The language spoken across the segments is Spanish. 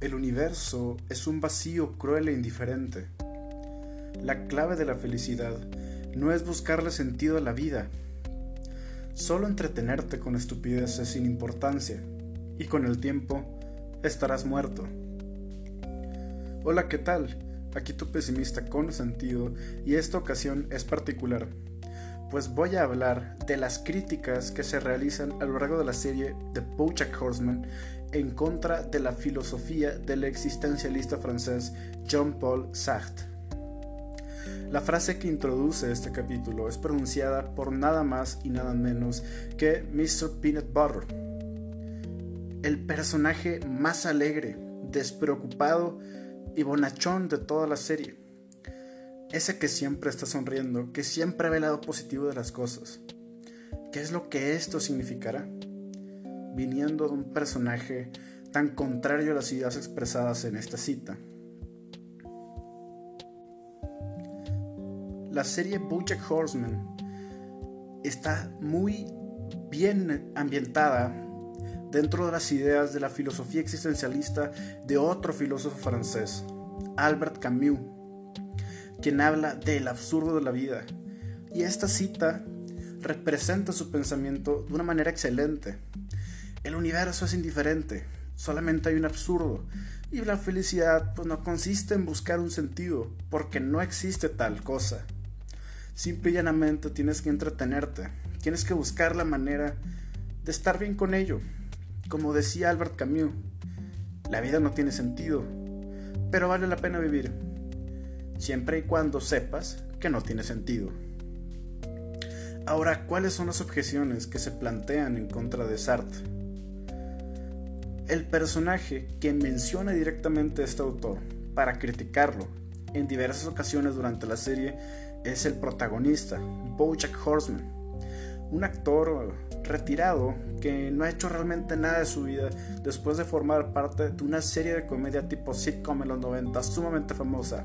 El universo es un vacío cruel e indiferente. La clave de la felicidad no es buscarle sentido a la vida, solo entretenerte con estupideces sin importancia, y con el tiempo estarás muerto. Hola, ¿qué tal? Aquí tu pesimista con sentido, y esta ocasión es particular, pues voy a hablar de las críticas que se realizan a lo largo de la serie de Bojack Horseman en contra de la filosofía del existencialista francés Jean-Paul Sartre. La frase que introduce este capítulo es pronunciada por nada más y nada menos que Mr. Peanut Butter, el personaje más alegre, despreocupado y bonachón de toda la serie. Ese que siempre está sonriendo, que siempre ve el lado positivo de las cosas. ¿Qué es lo que esto significará? viniendo de un personaje tan contrario a las ideas expresadas en esta cita. La serie Bojack Horseman está muy bien ambientada dentro de las ideas de la filosofía existencialista de otro filósofo francés, Albert Camus, quien habla del absurdo de la vida. Y esta cita representa su pensamiento de una manera excelente. El universo es indiferente, solamente hay un absurdo. Y la felicidad pues no consiste en buscar un sentido, porque no existe tal cosa. Simple y llanamente tienes que entretenerte, tienes que buscar la manera de estar bien con ello. Como decía Albert Camus, la vida no tiene sentido, pero vale la pena vivir, siempre y cuando sepas que no tiene sentido. Ahora, ¿cuáles son las objeciones que se plantean en contra de Sartre? El personaje que menciona directamente a este autor para criticarlo en diversas ocasiones durante la serie es el protagonista, Bojack Horseman, un actor retirado que no ha hecho realmente nada de su vida después de formar parte de una serie de comedia tipo sitcom en los 90 sumamente famosa,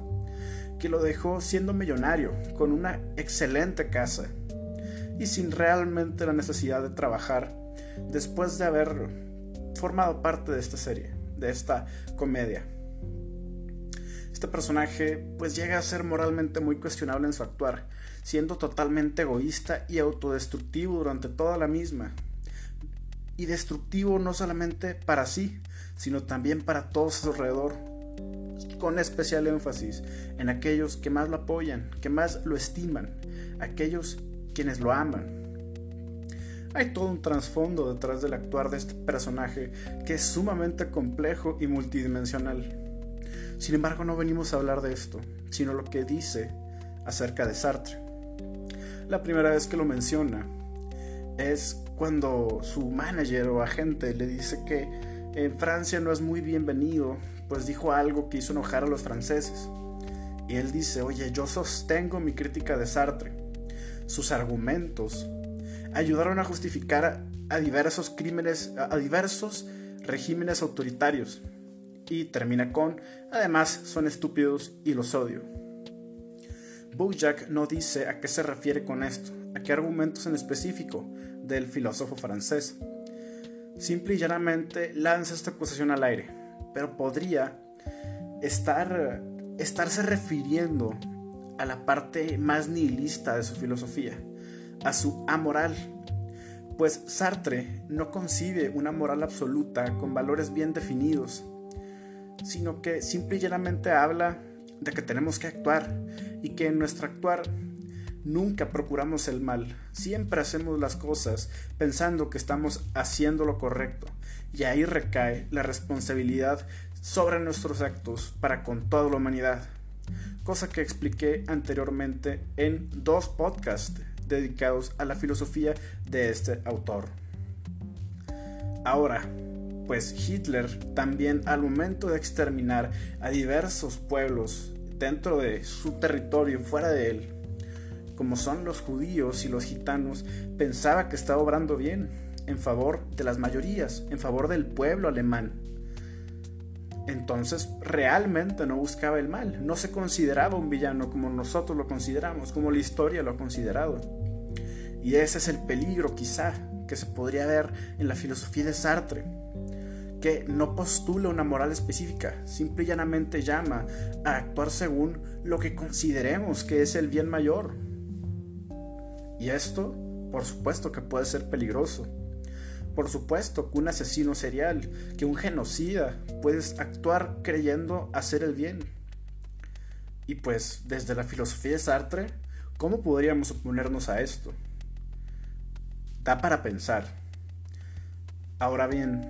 que lo dejó siendo millonario, con una excelente casa y sin realmente la necesidad de trabajar después de haber formado parte de esta serie, de esta comedia. Este personaje pues llega a ser moralmente muy cuestionable en su actuar, siendo totalmente egoísta y autodestructivo durante toda la misma. Y destructivo no solamente para sí, sino también para todos a su alrededor, con especial énfasis en aquellos que más lo apoyan, que más lo estiman, aquellos quienes lo aman. Hay todo un trasfondo detrás del actuar de este personaje que es sumamente complejo y multidimensional. Sin embargo, no venimos a hablar de esto, sino lo que dice acerca de Sartre. La primera vez que lo menciona es cuando su manager o agente le dice que en Francia no es muy bienvenido, pues dijo algo que hizo enojar a los franceses. Y él dice, oye, yo sostengo mi crítica de Sartre. Sus argumentos ayudaron a justificar a diversos crímenes, a diversos regímenes autoritarios. Y termina con, además son estúpidos y los odio. Bojack no dice a qué se refiere con esto, a qué argumentos en específico del filósofo francés. Simple y llanamente lanza esta acusación al aire, pero podría estar, estarse refiriendo a la parte más nihilista de su filosofía, a su amoral, pues Sartre no concibe una moral absoluta con valores bien definidos, sino que simple y llanamente habla de que tenemos que actuar y que en nuestro actuar nunca procuramos el mal, siempre hacemos las cosas pensando que estamos haciendo lo correcto. Y ahí recae la responsabilidad sobre nuestros actos para con toda la humanidad, cosa que expliqué anteriormente en dos podcasts dedicados a la filosofía de este autor. Ahora, pues Hitler también al momento de exterminar a diversos pueblos dentro de su territorio y fuera de él, como son los judíos y los gitanos, pensaba que estaba obrando bien, en favor de las mayorías, en favor del pueblo alemán. Entonces realmente no buscaba el mal, no se consideraba un villano como nosotros lo consideramos, como la historia lo ha considerado. Y ese es el peligro quizá que se podría ver en la filosofía de Sartre, que no postula una moral específica, simple y llanamente llama a actuar según lo que consideremos que es el bien mayor. Y esto, por supuesto que puede ser peligroso. Por supuesto que un asesino serial, que un genocida, puedes actuar creyendo hacer el bien. Y pues, desde la filosofía de Sartre, ¿cómo podríamos oponernos a esto? Da para pensar. Ahora bien,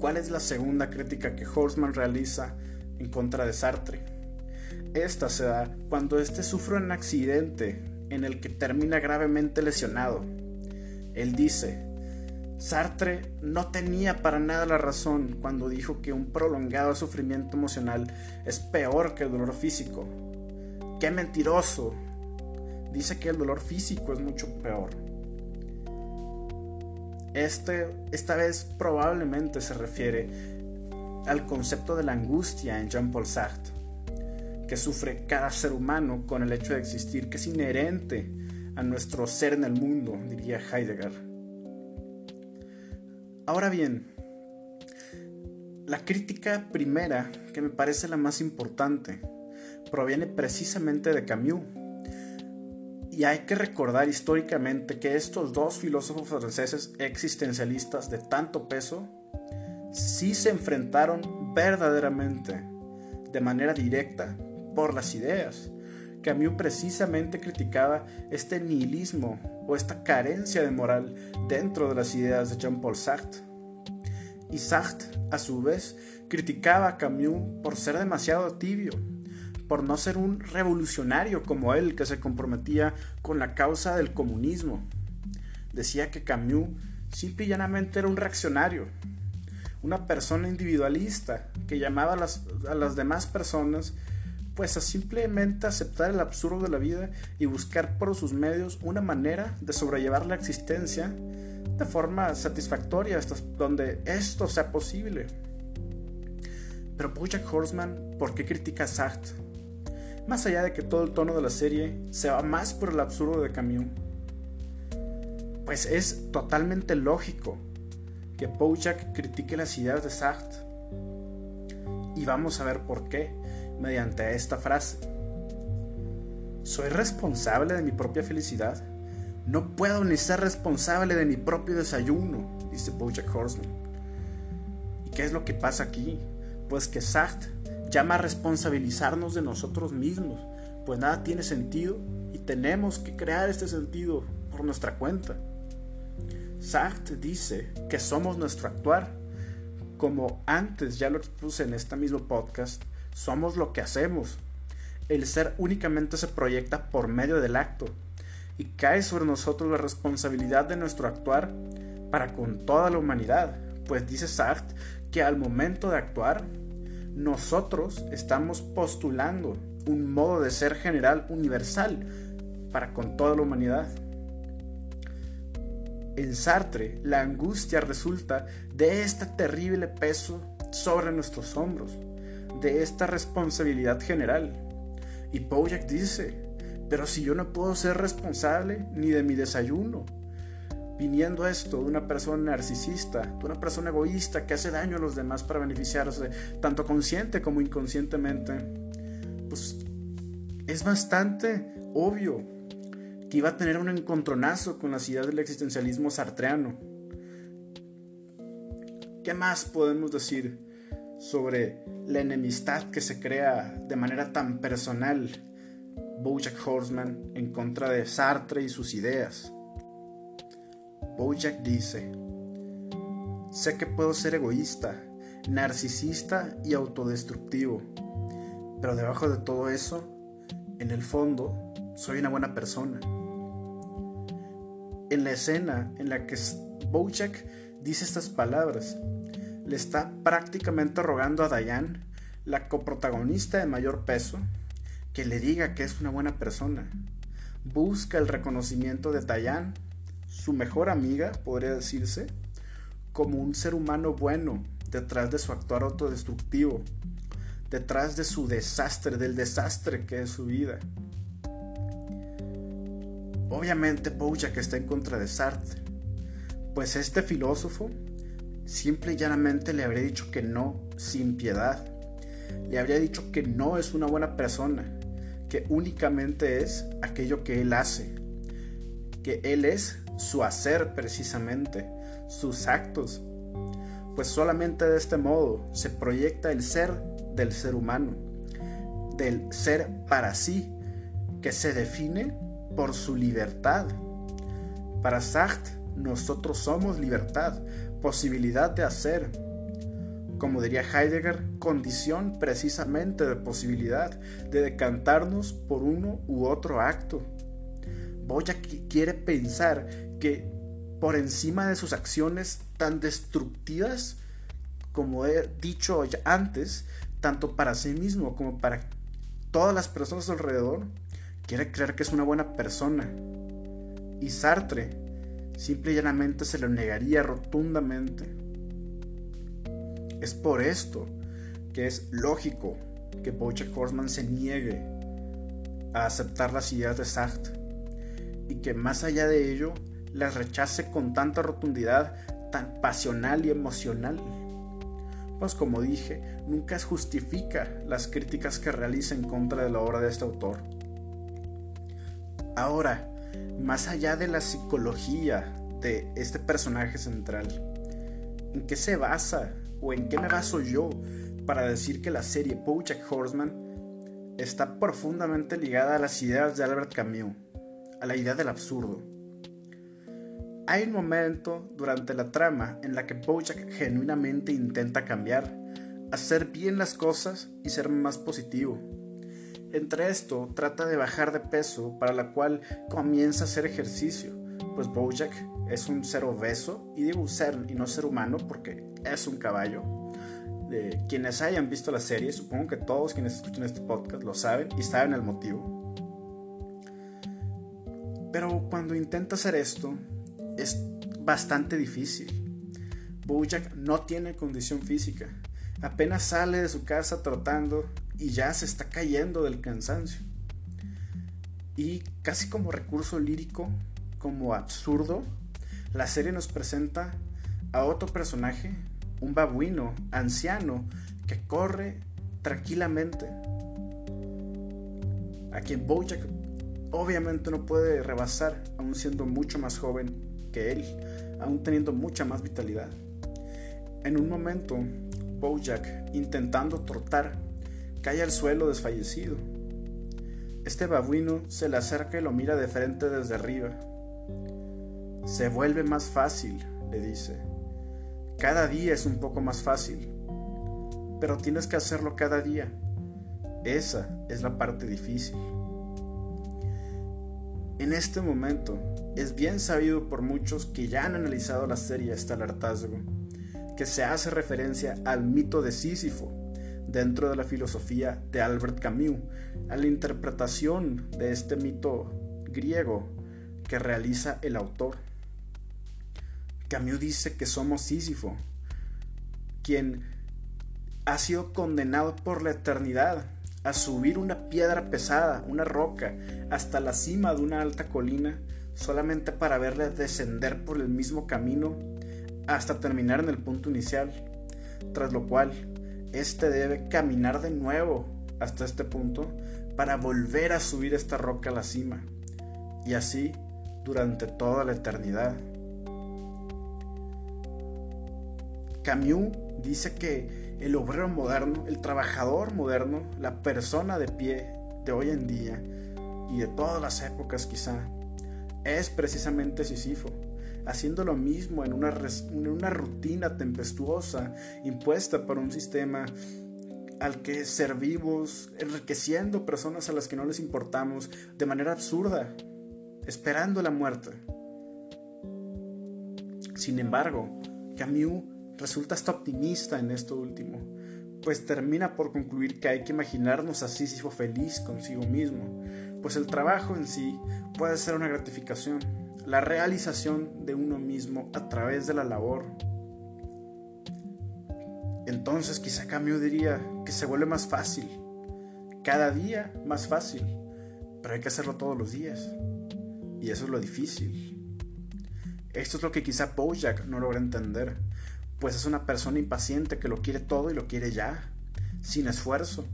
¿cuál es la segunda crítica que Horstman realiza en contra de Sartre? Esta se da cuando éste sufre un accidente en el que termina gravemente lesionado. Él dice, Sartre no tenía para nada la razón cuando dijo que un prolongado sufrimiento emocional es peor que el dolor físico. ¡Qué mentiroso! Dice que el dolor físico es mucho peor. Este, esta vez probablemente se refiere al concepto de la angustia en Jean-Paul Sartre, que sufre cada ser humano con el hecho de existir, que es inherente a nuestro ser en el mundo, diría Heidegger. Ahora bien, la crítica primera, que me parece la más importante, proviene precisamente de Camus, y hay que recordar históricamente que estos dos filósofos franceses existencialistas de tanto peso sí se enfrentaron verdaderamente, de manera directa, por las ideas. Camus precisamente criticaba este nihilismo o esta carencia de moral dentro de las ideas de Jean-Paul Sartre. Y Sartre, a su vez, criticaba a Camus por ser demasiado tibio, por no ser un revolucionario como él que se comprometía con la causa del comunismo. Decía que Camus simple y llanamente era un reaccionario, una persona individualista que llamaba a las, a las demás personas pues a simplemente aceptar el absurdo de la vida y buscar por sus medios una manera de sobrellevar la existencia de forma satisfactoria hasta donde esto sea posible. Pero Bojack Horseman, ¿por qué critica a Sartre? más allá de que todo el tono de la serie se va más por el absurdo de Camus. Pues es totalmente lógico que Bojack critique las ideas de Sartre. Y vamos a ver por qué mediante esta frase. ¿Soy responsable de mi propia felicidad? No puedo ni ser responsable de mi propio desayuno, dice Bojack Horseman. ¿Y qué es lo que pasa aquí? Pues que Sartre llama a responsabilizarnos de nosotros mismos, pues nada tiene sentido y tenemos que crear este sentido por nuestra cuenta. Sartre dice que somos nuestro actuar, como antes ya lo expuse en este mismo podcast, somos lo que hacemos. El ser únicamente se proyecta por medio del acto y cae sobre nosotros la responsabilidad de nuestro actuar para con toda la humanidad, pues dice Sartre que al momento de actuar nosotros estamos postulando un modo de ser general universal para con toda la humanidad. En Sartre, la angustia resulta de este terrible peso sobre nuestros hombros, de esta responsabilidad general. Y Bojack dice, pero si yo no puedo ser responsable ni de mi desayuno, viniendo esto de una persona narcisista, de una persona egoísta que hace daño a los demás para beneficiarse, tanto consciente como inconscientemente, pues es bastante obvio que iba a tener un encontronazo con las ideas del existencialismo sartreano. ¿Qué más podemos decir sobre la enemistad que se crea de manera tan personal Bojack Horseman en contra de Sartre y sus ideas? Bojack dice, sé que puedo ser egoísta, narcisista y autodestructivo, pero debajo de todo eso, en el fondo, soy una buena persona. En la escena en la que Bojack dice estas palabras, le está prácticamente rogando a Diane, la coprotagonista de mayor peso, que le diga que es una buena persona. Busca el reconocimiento de Diane su mejor amiga, podría decirse, como un ser humano bueno detrás de su actuar autodestructivo, detrás de su desastre, del desastre que es su vida. Obviamente que está en contra de Sartre, pues este filósofo simple y llanamente le habría dicho que no sin piedad. Le habría dicho que no es una buena persona, que únicamente es aquello que él hace, que él es su hacer precisamente, sus actos, pues solamente de este modo se proyecta el ser del ser humano, del ser para sí, que se define por su libertad. Para Sartre, nosotros somos libertad, posibilidad de hacer. Como diría Heidegger, condición precisamente de posibilidad de decantarnos por uno u otro acto. Boya quiere pensar que por encima de sus acciones tan destructivas, como he dicho antes, tanto para sí mismo como para todas las personas alrededor, quiere creer que es una buena persona. Y Sartre simple y llanamente se lo negaría rotundamente. Es por esto que es lógico que Bojack Horseman se niegue a aceptar las ideas de Sartre y que más allá de ello las rechace con tanta rotundidad, tan pasional y emocional. Pues como dije, nunca justifica las críticas que realiza en contra de la obra de este autor. Ahora, más allá de la psicología de este personaje central, ¿en qué se basa o en qué me baso yo para decir que la serie BoJack Horseman está profundamente ligada a las ideas de Albert Camus, a la idea del absurdo? Hay un momento durante la trama en la que Bojack genuinamente intenta cambiar, hacer bien las cosas y ser más positivo. Entre esto, trata de bajar de peso, para la cual comienza a hacer ejercicio, pues Bojack es un ser obeso, y digo ser y no ser humano porque es un caballo. De quienes hayan visto la serie, supongo que todos quienes escuchan este podcast lo saben y saben el motivo. Pero cuando intenta hacer esto, es bastante difícil. Bojack no tiene condición física. Apenas sale de su casa trotando y ya se está cayendo del cansancio. Y casi como recurso lírico, como absurdo, la serie nos presenta a otro personaje, un babuino anciano que corre tranquilamente, a quien Bojack obviamente no puede rebasar, aún siendo mucho más joven que él, aún teniendo mucha más vitalidad. En un momento, Bojack, intentando trotar, cae al suelo desfallecido. Este babuino se le acerca y lo mira de frente desde arriba. Se vuelve más fácil, le dice. Cada día es un poco más fácil, pero tienes que hacerlo cada día. Esa es la parte difícil. En este momento, es bien sabido por muchos que ya han analizado la serie hasta el hartazgo, que se hace referencia al mito de Sísifo dentro de la filosofía de Albert Camus, a la interpretación de este mito griego que realiza el autor. Camus dice que somos Sísifo, quien ha sido condenado por la eternidad a subir una piedra pesada, una roca, hasta la cima de una alta colina, solamente para verle descender por el mismo camino hasta terminar en el punto inicial, tras lo cual éste debe caminar de nuevo hasta este punto para volver a subir esta roca a la cima, y así durante toda la eternidad. Camus dice que el obrero moderno, el trabajador moderno, la persona de pie de hoy en día y de todas las épocas quizá, es precisamente Sísifo, haciendo lo mismo en una, rutina tempestuosa impuesta por un sistema al que servimos, enriqueciendo personas a las que no les importamos de manera absurda, esperando la muerte. Sin embargo, Camus resulta hasta optimista en esto último, pues termina por concluir que hay que imaginarnos a Sísifo feliz consigo mismo, pues el trabajo en sí puede ser una gratificación, la realización de uno mismo a través de la labor. Entonces quizá Camus diría que se vuelve más fácil, cada día más fácil, pero hay que hacerlo todos los días. Y eso es lo difícil. Esto es lo que quizá Bojack no logra entender, pues es una persona impaciente que lo quiere todo y lo quiere ya, sin esfuerzo,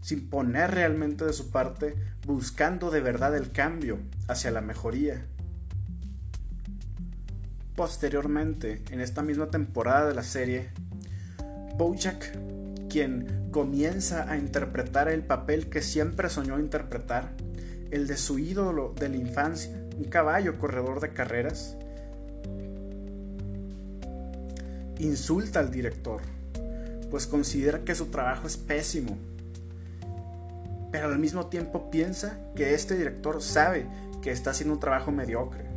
sin poner realmente de su parte, buscando de verdad el cambio hacia la mejoría. Posteriormente, en esta misma temporada de la serie, Bojack, quien comienza a interpretar el papel que siempre soñó interpretar, el de su ídolo de la infancia, un caballo corredor de carreras, insulta al director, pues considera que su trabajo es pésimo, pero al mismo tiempo piensa que este director sabe que está haciendo un trabajo mediocre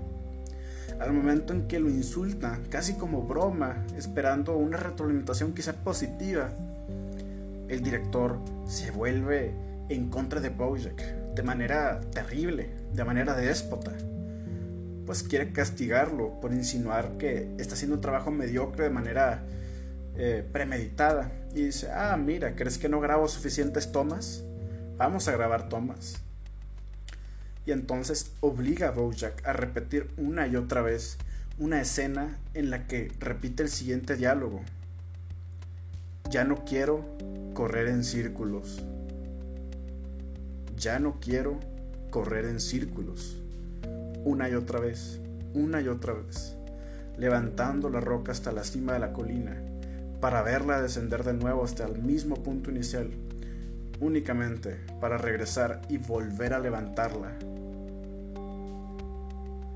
al momento en que lo insulta, casi como broma, esperando una retroalimentación quizá positiva, el director se vuelve en contra de Bojack de manera terrible, de manera déspota. Pues quiere castigarlo por insinuar que está haciendo un trabajo mediocre de manera eh, premeditada. Y dice, ah, mira, ¿crees que no grabo suficientes tomas? Vamos a grabar tomas y entonces obliga a Bojack a repetir una y otra vez una escena en la que repite el siguiente diálogo. Ya no quiero correr en círculos. Ya no quiero correr en círculos. Una y otra vez, una y otra vez, levantando la roca hasta la cima de la colina, para verla descender de nuevo hasta el mismo punto inicial, únicamente para regresar y volver a levantarla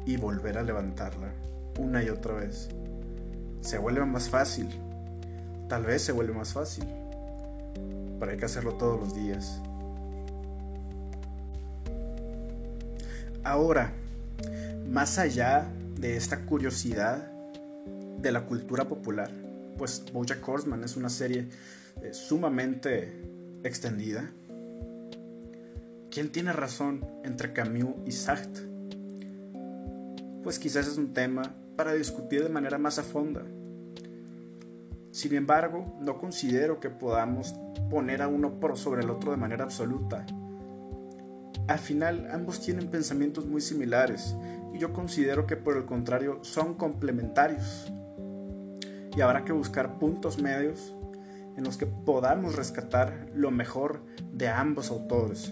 y volver a levantarla una y otra vez. Se vuelve más fácil. Tal vez se vuelve más fácil. Pero hay que hacerlo todos los días. Ahora, más allá de esta curiosidad de la cultura popular, pues Bojack Horseman es una serie eh, sumamente extendida. ¿Quién tiene razón entre Camus y Sartre? Pues quizás es un tema para discutir de manera más a fondo. Sin embargo, no considero que podamos poner a uno por sobre el otro de manera absoluta. Al final, ambos tienen pensamientos muy similares y yo considero que por el contrario son complementarios. Y habrá que buscar puntos medios en los que podamos rescatar lo mejor de ambos autores.